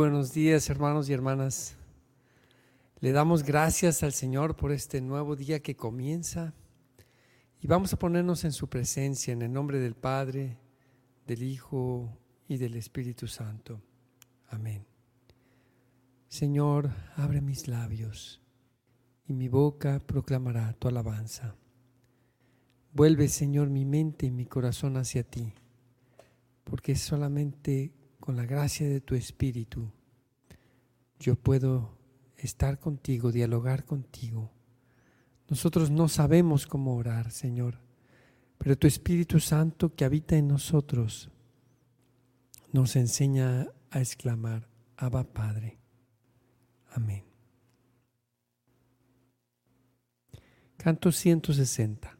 buenos días hermanos y hermanas. Le damos gracias al Señor por este nuevo día que comienza y vamos a ponernos en su presencia en el nombre del Padre, del Hijo y del Espíritu Santo. Amén. Señor, abre mis labios y mi boca proclamará tu alabanza. Vuelve, Señor, mi mente y mi corazón hacia ti, porque solamente con la gracia de tu Espíritu yo puedo estar contigo, dialogar contigo. Nosotros no sabemos cómo orar, Señor, pero tu Espíritu Santo que habita en nosotros nos enseña a exclamar, Abba Padre. Amén. Canto 160.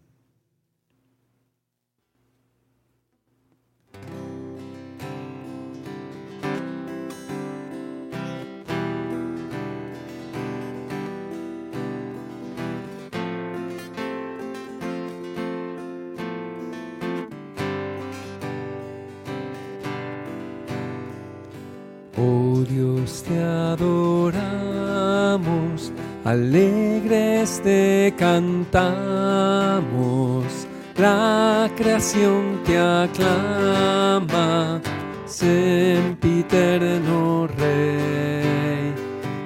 Dios, te adoramos, alegres te cantamos, la creación te aclama, sempiterno Rey.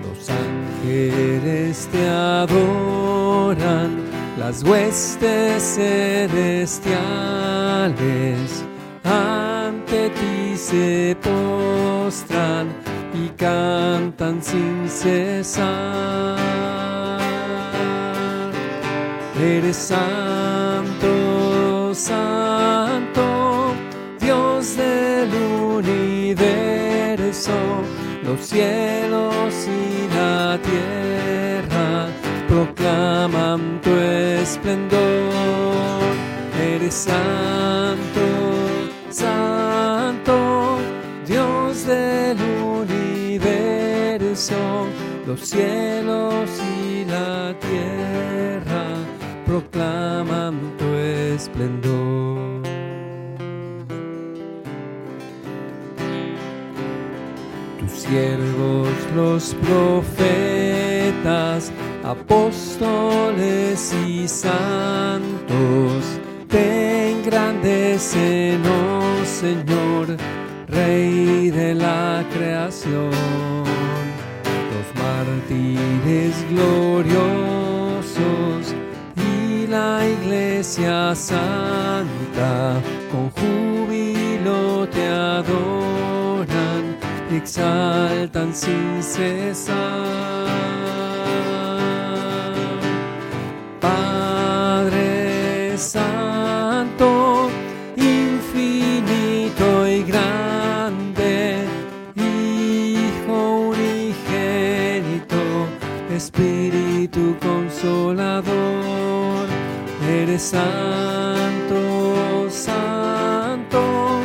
Los ángeles te adoran, las huestes celestiales ante ti se postran cantan sin cesar. Eres santo, santo, Dios del universo, los cielos y la tierra proclaman tu esplendor. Eres santo, santo, Dios del universo, los cielos y la tierra proclaman tu esplendor. Tus siervos, los profetas, apóstoles y santos, te engrandecen, oh Señor, Rey de la creación. Mártires gloriosos y la iglesia santa con júbilo te adoran, te exaltan sin cesar. Espíritu consolador, eres santo, santo,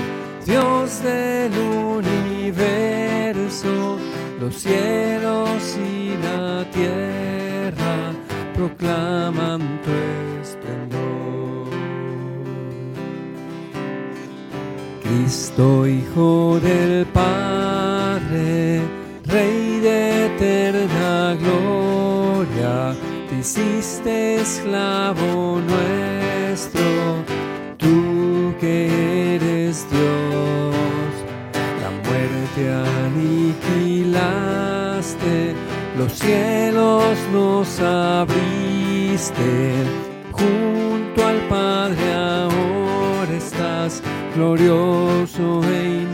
Dios del universo, los cielos y la tierra proclaman tu esplendor. Cristo, Hijo del Padre, hiciste esclavo nuestro, tú que eres Dios, la muerte aniquilaste, los cielos nos abriste, junto al Padre ahora estás, glorioso e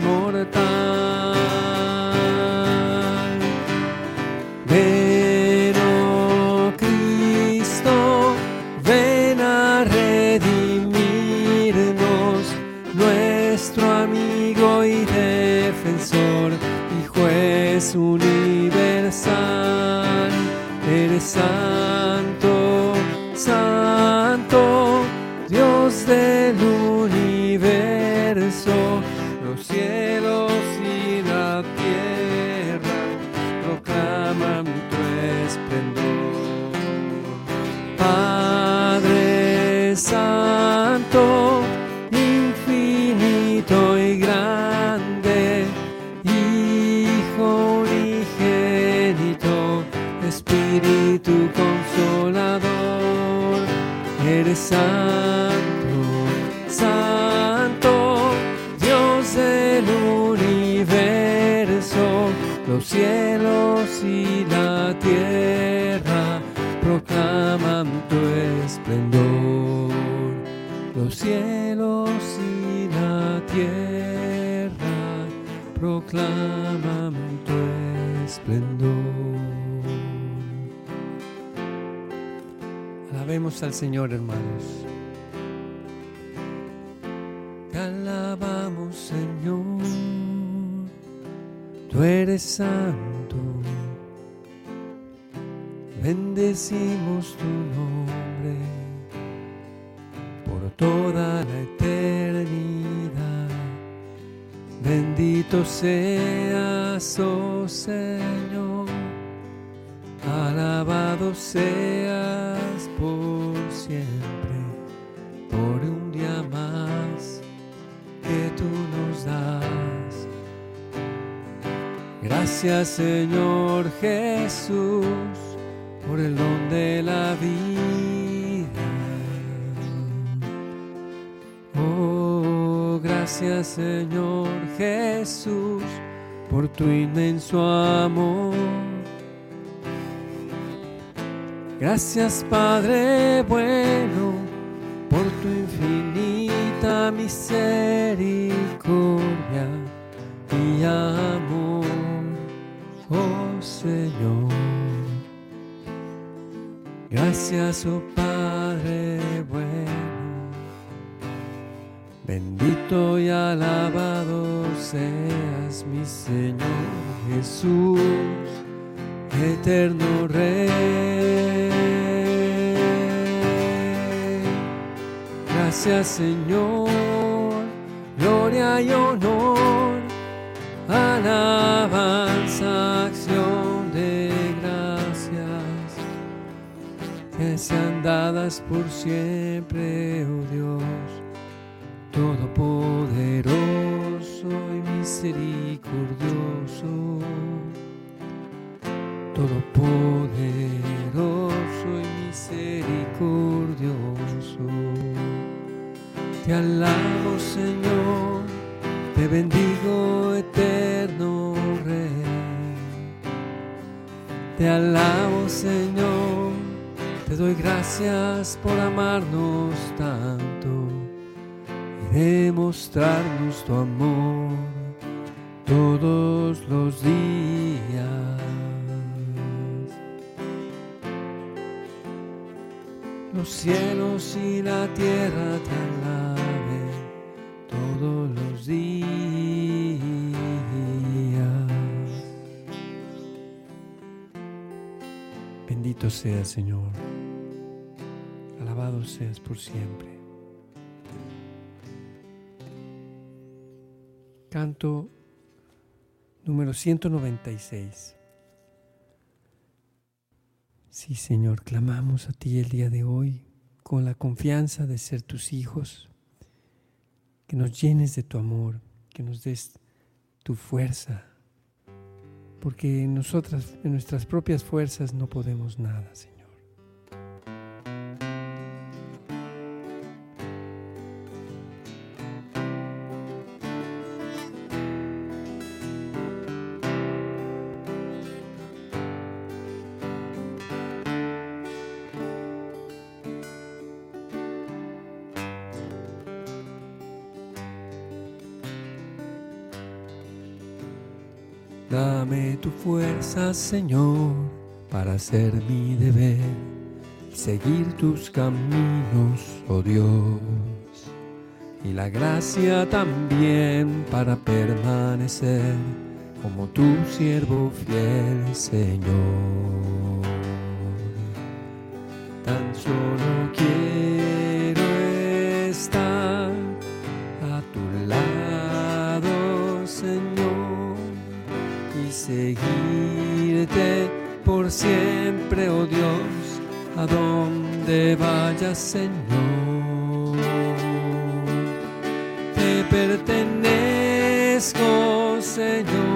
soon cielos y la tierra proclaman tu esplendor, los cielos y la tierra proclaman tu esplendor. Alabemos al Señor, hermanos. Te alabamos, Señor. Tú eres santo. Bendecimos tu nombre por toda la eternidad. Bendito seas, oh Señor. Alabado seas por siempre, por un día más que tú nos das. Gracias Señor Jesús por el don de la vida. Oh, gracias Señor Jesús por tu inmenso amor. Gracias Padre bueno por tu infinita misericordia y amor, Gracias, oh Padre bueno, bendito y alabado seas mi Señor Jesús, eterno Rey. Gracias Señor, gloria y honor, alabanza, sean dadas por siempre, oh Dios, Todopoderoso y misericordioso, Todopoderoso y misericordioso. Te alabo, Señor, te bendigo, eterno Rey. Te alabo, Señor, te doy gracias por amarnos tanto y demostrarnos tu amor todos los días. Los cielos y la tierra te alaben todos los días. Bendito seas, Señor. Seas por siempre. Canto número 196. Sí, Señor, clamamos a ti el día de hoy con la confianza de ser tus hijos, que nos llenes de tu amor, que nos des tu fuerza, porque en nosotras, en nuestras propias fuerzas no podemos nada, Señor. Dame tu fuerza, Señor, para hacer mi deber seguir tus caminos, oh Dios. Y la gracia también para permanecer como tu siervo fiel, Señor. Tan solo Señor. Te pertenezco, Señor.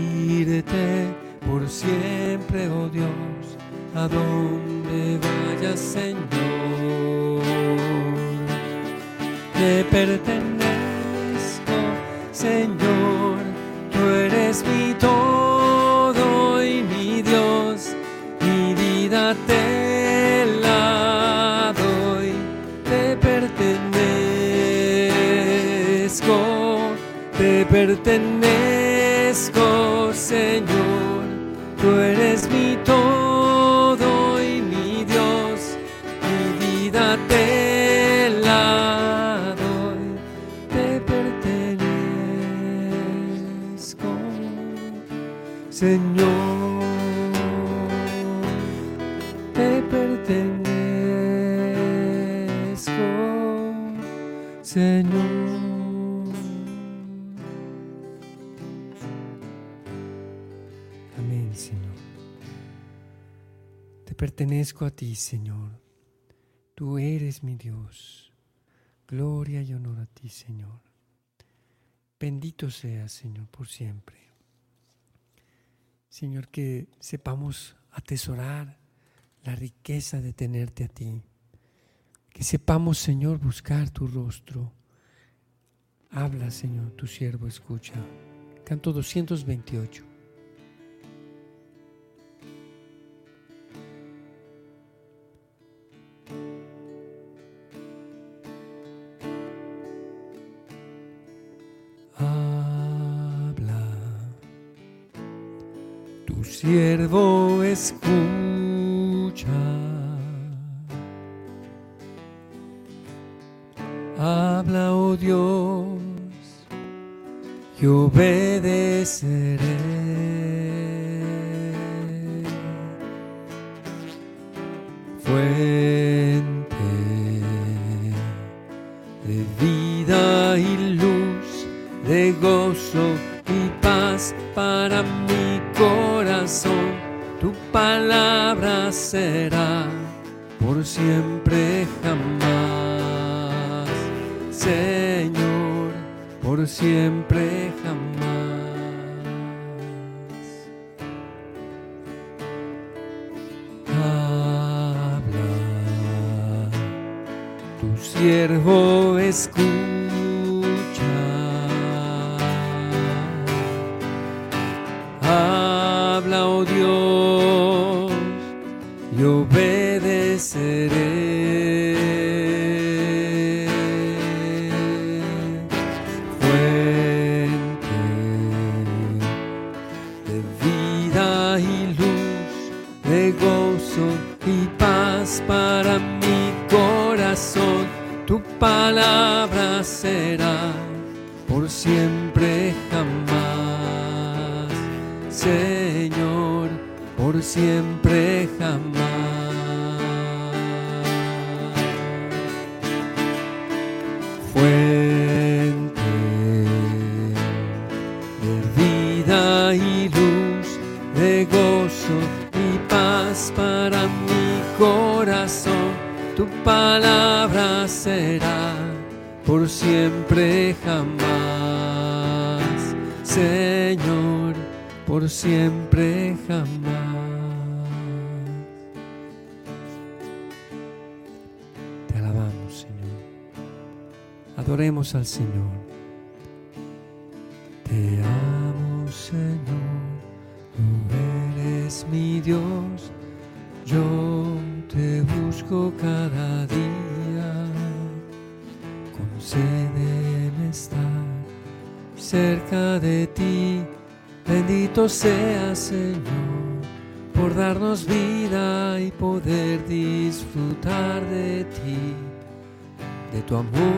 por siempre, oh Dios a donde vayas, Señor. Te pertenezco, Señor, tú eres mi todo y mi Dios, mi vida te la doy, te pertenezco, te pertenezco, Señor, pertenezco a ti, Señor. Tú eres mi Dios. Gloria y honor a ti, Señor. Bendito seas, Señor, por siempre. Señor, que sepamos atesorar la riqueza de tenerte a ti. Que sepamos, Señor, buscar tu rostro. Habla, Señor, tu siervo escucha. Canto 228. Habla, oh Dios, y obedeceré. Fuente de vida y luz, de gozo y paz para mi corazón, tu palabra será por siempre siempre jamás. Habla, tu siervo escucha. Palabra siempre jamás. Fuente de vida y luz, de gozo y paz para mi corazón, tu palabra será por siempre jamás. Señor, por siempre jamás. Adoremos al Señor. Te amo, Señor, tú eres mi Dios, yo te busco cada día. Concédeme estar cerca de ti, bendito sea, Señor, por darnos vida y poder disfrutar de ti, de tu amor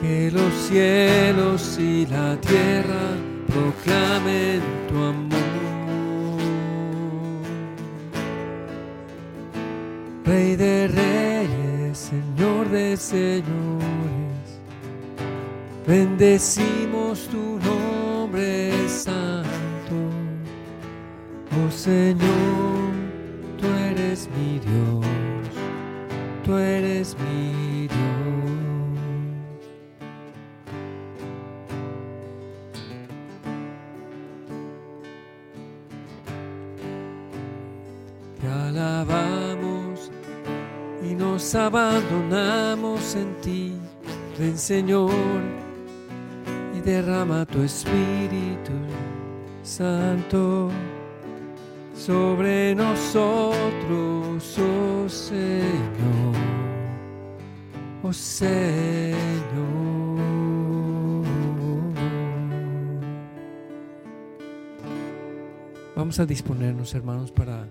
que los cielos y la tierra proclamen tu amor. Rey de reyes, Señor de señores, bendecimos tu nombre santo. Oh Señor, abandonamos en ti. Ven Señor y derrama tu Espíritu Santo sobre nosotros, oh Señor, oh Señor. Vamos a disponernos, hermanos, para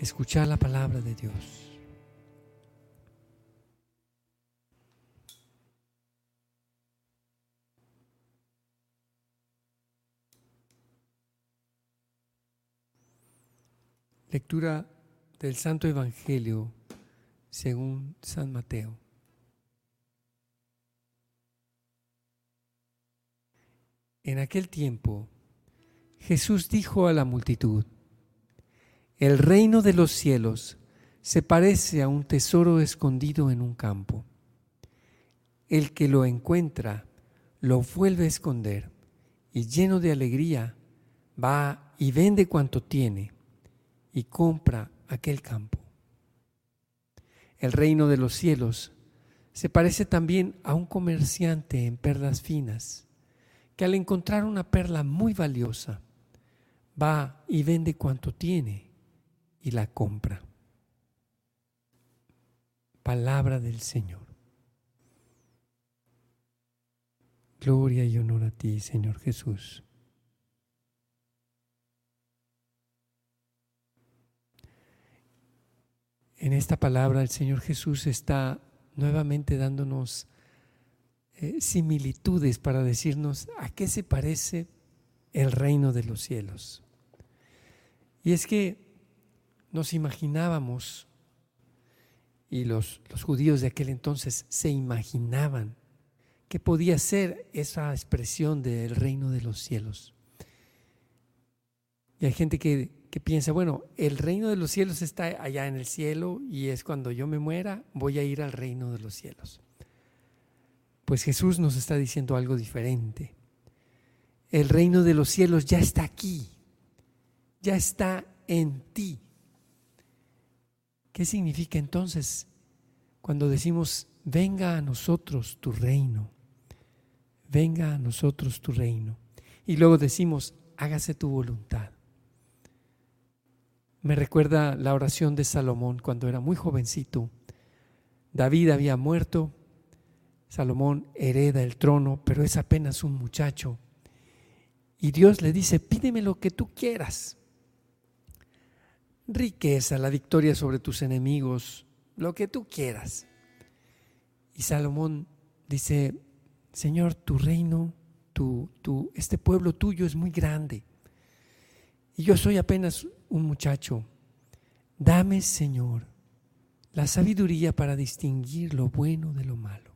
escuchar la palabra de Dios. Lectura del Santo Evangelio según San Mateo. En aquel tiempo Jesús dijo a la multitud, el reino de los cielos se parece a un tesoro escondido en un campo. El que lo encuentra lo vuelve a esconder y lleno de alegría va y vende cuanto tiene y compra aquel campo. El reino de los cielos se parece también a un comerciante en perlas finas, que al encontrar una perla muy valiosa, va y vende cuanto tiene y la compra. Palabra del Señor. Gloria y honor a ti, Señor Jesús. En esta palabra el Señor Jesús está nuevamente dándonos eh, similitudes para decirnos a qué se parece el reino de los cielos. Y es que nos imaginábamos, y los, los judíos de aquel entonces se imaginaban, que podía ser esa expresión del reino de los cielos. Y hay gente que, que, piensa, bueno, el reino de los cielos está allá en el cielo y es cuando yo me muera, voy a ir al reino de los cielos. Pues Jesús nos está diciendo algo diferente. El reino de los cielos ya está aquí, ya está en ti. ¿Qué significa entonces cuando decimos, venga a nosotros tu reino? Venga a nosotros tu reino. Y luego decimos, hágase tu voluntad. Me recuerda la oración de Salomón cuando era muy jovencito. David había muerto, Salomón hereda el trono, pero es apenas un muchacho. Y Dios le dice, pídeme lo que tú quieras riqueza, la victoria sobre tus enemigos, lo que tú quieras. Y Salomón dice, Señor, tu reino, tu, tu, este pueblo tuyo es muy grande. Y yo soy apenas un muchacho. Dame, Señor, la sabiduría para distinguir lo bueno de lo malo.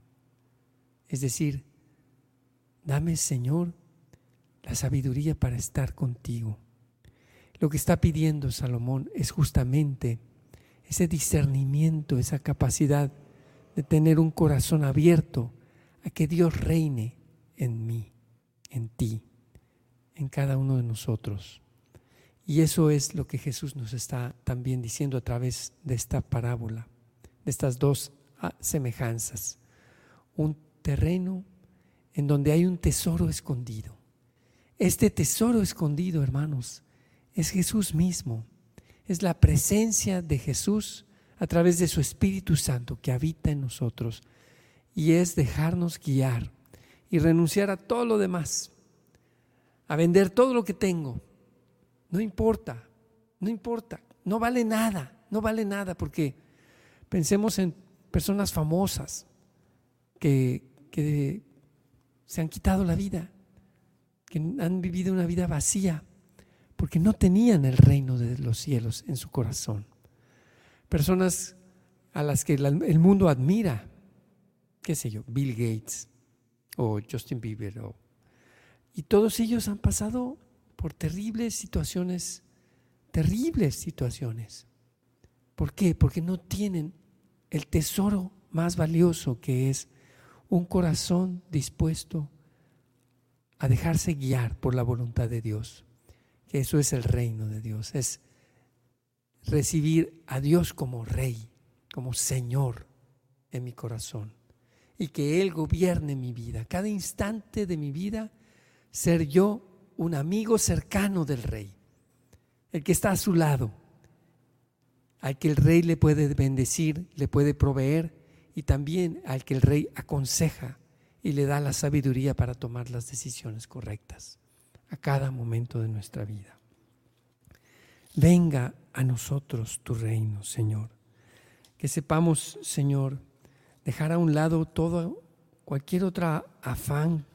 Es decir, dame, Señor, la sabiduría para estar contigo. Lo que está pidiendo Salomón es justamente ese discernimiento, esa capacidad de tener un corazón abierto a que Dios reine en mí, en ti, en cada uno de nosotros. Y eso es lo que Jesús nos está también diciendo a través de esta parábola, de estas dos ah, semejanzas. Un terreno en donde hay un tesoro escondido. Este tesoro escondido, hermanos, es Jesús mismo. Es la presencia de Jesús a través de su Espíritu Santo que habita en nosotros. Y es dejarnos guiar y renunciar a todo lo demás, a vender todo lo que tengo. No importa, no importa, no vale nada, no vale nada, porque pensemos en personas famosas que, que se han quitado la vida, que han vivido una vida vacía, porque no tenían el reino de los cielos en su corazón. Personas a las que el mundo admira, qué sé yo, Bill Gates o Justin Bieber, y todos ellos han pasado por terribles situaciones, terribles situaciones. ¿Por qué? Porque no tienen el tesoro más valioso que es un corazón dispuesto a dejarse guiar por la voluntad de Dios, que eso es el reino de Dios, es recibir a Dios como rey, como Señor en mi corazón y que Él gobierne mi vida, cada instante de mi vida, ser yo un amigo cercano del rey, el que está a su lado, al que el rey le puede bendecir, le puede proveer y también al que el rey aconseja y le da la sabiduría para tomar las decisiones correctas a cada momento de nuestra vida. Venga a nosotros tu reino, Señor. Que sepamos, Señor, dejar a un lado todo, cualquier otra afán,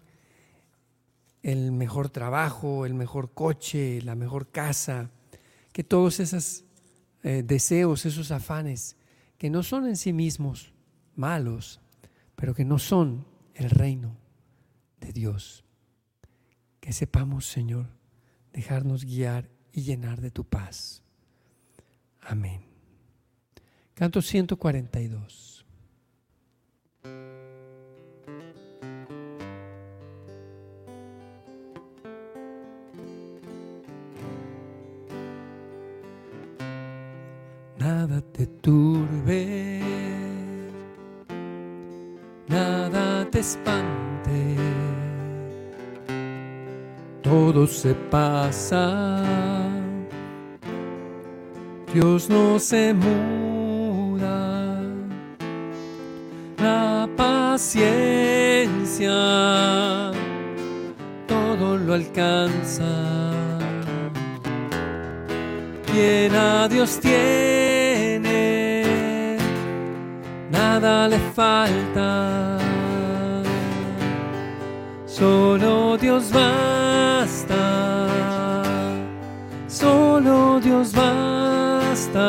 el mejor trabajo, el mejor coche, la mejor casa, que todos esos eh, deseos, esos afanes, que no son en sí mismos malos, pero que no son el reino de Dios. Que sepamos, Señor, dejarnos guiar y llenar de tu paz. Amén. Canto 142. Nada te turbe, nada te espante, todo se pasa, Dios no se muda, la paciencia todo lo alcanza. Quien a Dios tiene, nada le falta. Solo Dios basta, solo Dios basta,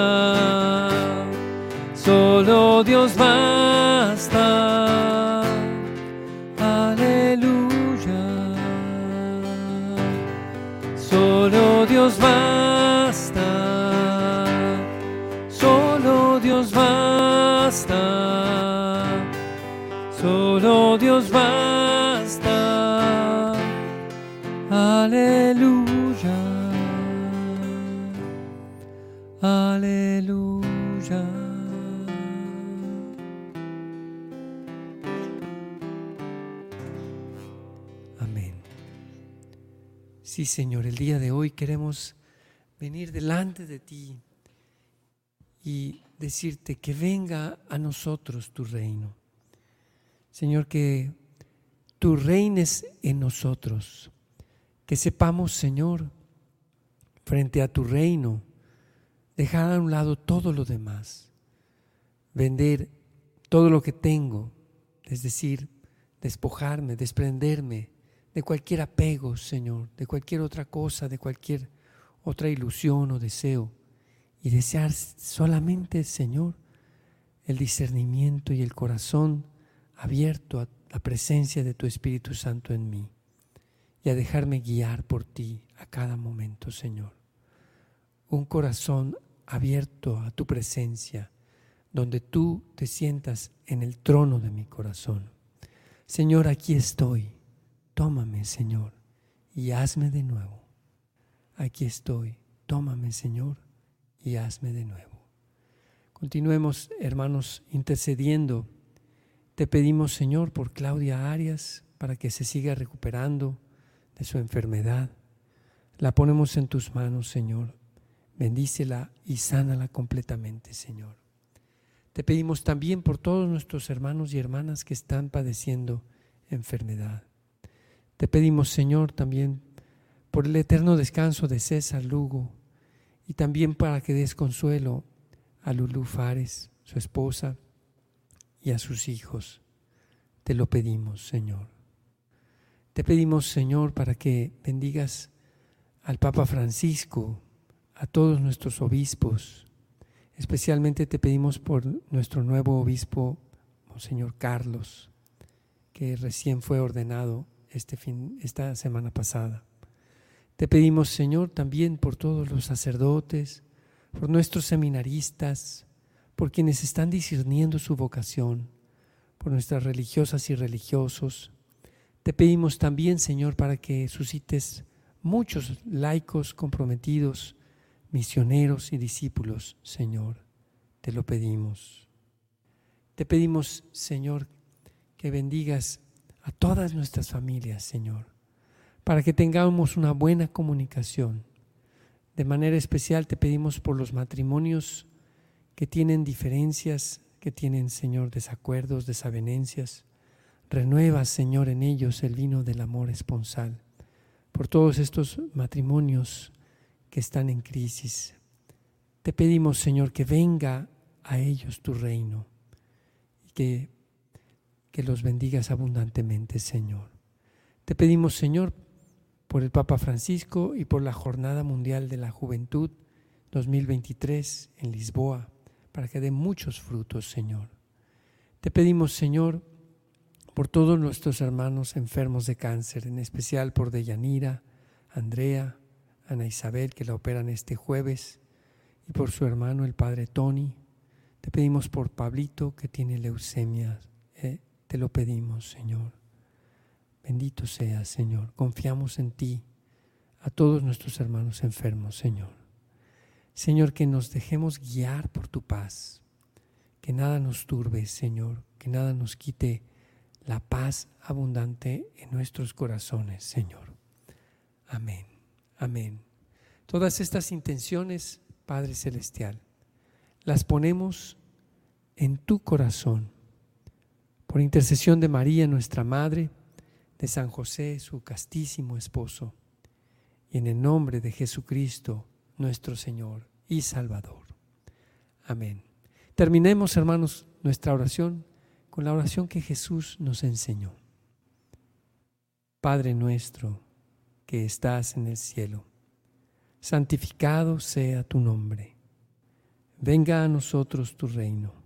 solo Dios basta. Señor, el día de hoy queremos venir delante de ti y decirte que venga a nosotros tu reino. Señor, que tú reines en nosotros, que sepamos, Señor, frente a tu reino, dejar a un lado todo lo demás, vender todo lo que tengo, es decir, despojarme, desprenderme de cualquier apego, Señor, de cualquier otra cosa, de cualquier otra ilusión o deseo, y desear solamente, Señor, el discernimiento y el corazón abierto a la presencia de tu Espíritu Santo en mí y a dejarme guiar por ti a cada momento, Señor. Un corazón abierto a tu presencia, donde tú te sientas en el trono de mi corazón. Señor, aquí estoy. Tómame, Señor, y hazme de nuevo. Aquí estoy. Tómame, Señor, y hazme de nuevo. Continuemos, hermanos, intercediendo te pedimos, Señor, por Claudia Arias, para que se siga recuperando de su enfermedad. La ponemos en tus manos, Señor. Bendícela y sánala completamente, Señor. Te pedimos también por todos nuestros hermanos y hermanas que están padeciendo enfermedad. Te pedimos, Señor, también por el eterno descanso de César Lugo y también para que des consuelo a Lulú Fares, su esposa, y a sus hijos. Te lo pedimos, Señor. Te pedimos, Señor, para que bendigas al Papa Francisco, a todos nuestros obispos. Especialmente te pedimos por nuestro nuevo obispo, Monseñor Carlos, que recién fue ordenado este fin, esta semana pasada. Te pedimos, Señor, también por todos los sacerdotes, por nuestros seminaristas, por quienes están discerniendo su vocación, por nuestras religiosas y religiosos. Te pedimos también, Señor, para que suscites muchos laicos comprometidos, misioneros y discípulos, Señor. Te lo pedimos. Te pedimos, Señor, que bendigas a todas nuestras familias, Señor, para que tengamos una buena comunicación. De manera especial te pedimos por los matrimonios que tienen diferencias, que tienen, Señor, desacuerdos, desavenencias. Renueva, Señor, en ellos el vino del amor esponsal. Por todos estos matrimonios que están en crisis, te pedimos, Señor, que venga a ellos tu reino y que que los bendigas abundantemente, Señor. Te pedimos, Señor, por el Papa Francisco y por la Jornada Mundial de la Juventud 2023 en Lisboa, para que dé muchos frutos, Señor. Te pedimos, Señor, por todos nuestros hermanos enfermos de cáncer, en especial por Deyanira, Andrea, Ana Isabel, que la operan este jueves, y por su hermano, el Padre Tony. Te pedimos por Pablito, que tiene leucemia. Eh, te lo pedimos, Señor. Bendito seas, Señor. Confiamos en ti, a todos nuestros hermanos enfermos, Señor. Señor, que nos dejemos guiar por tu paz. Que nada nos turbe, Señor. Que nada nos quite la paz abundante en nuestros corazones, Señor. Amén. Amén. Todas estas intenciones, Padre Celestial, las ponemos en tu corazón por intercesión de María, nuestra Madre, de San José, su castísimo esposo, y en el nombre de Jesucristo, nuestro Señor y Salvador. Amén. Terminemos, hermanos, nuestra oración con la oración que Jesús nos enseñó. Padre nuestro, que estás en el cielo, santificado sea tu nombre. Venga a nosotros tu reino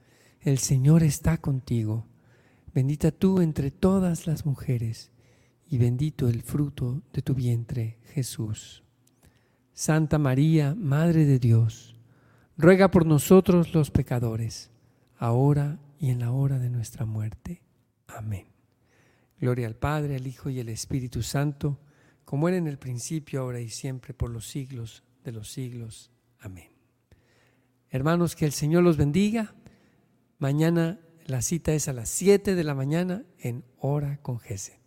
el Señor está contigo. Bendita tú entre todas las mujeres, y bendito el fruto de tu vientre, Jesús. Santa María, Madre de Dios, ruega por nosotros los pecadores, ahora y en la hora de nuestra muerte. Amén. Gloria al Padre, al Hijo y al Espíritu Santo, como era en el principio, ahora y siempre, por los siglos de los siglos. Amén. Hermanos, que el Señor los bendiga Mañana la cita es a las 7 de la mañana en Hora con Gesed.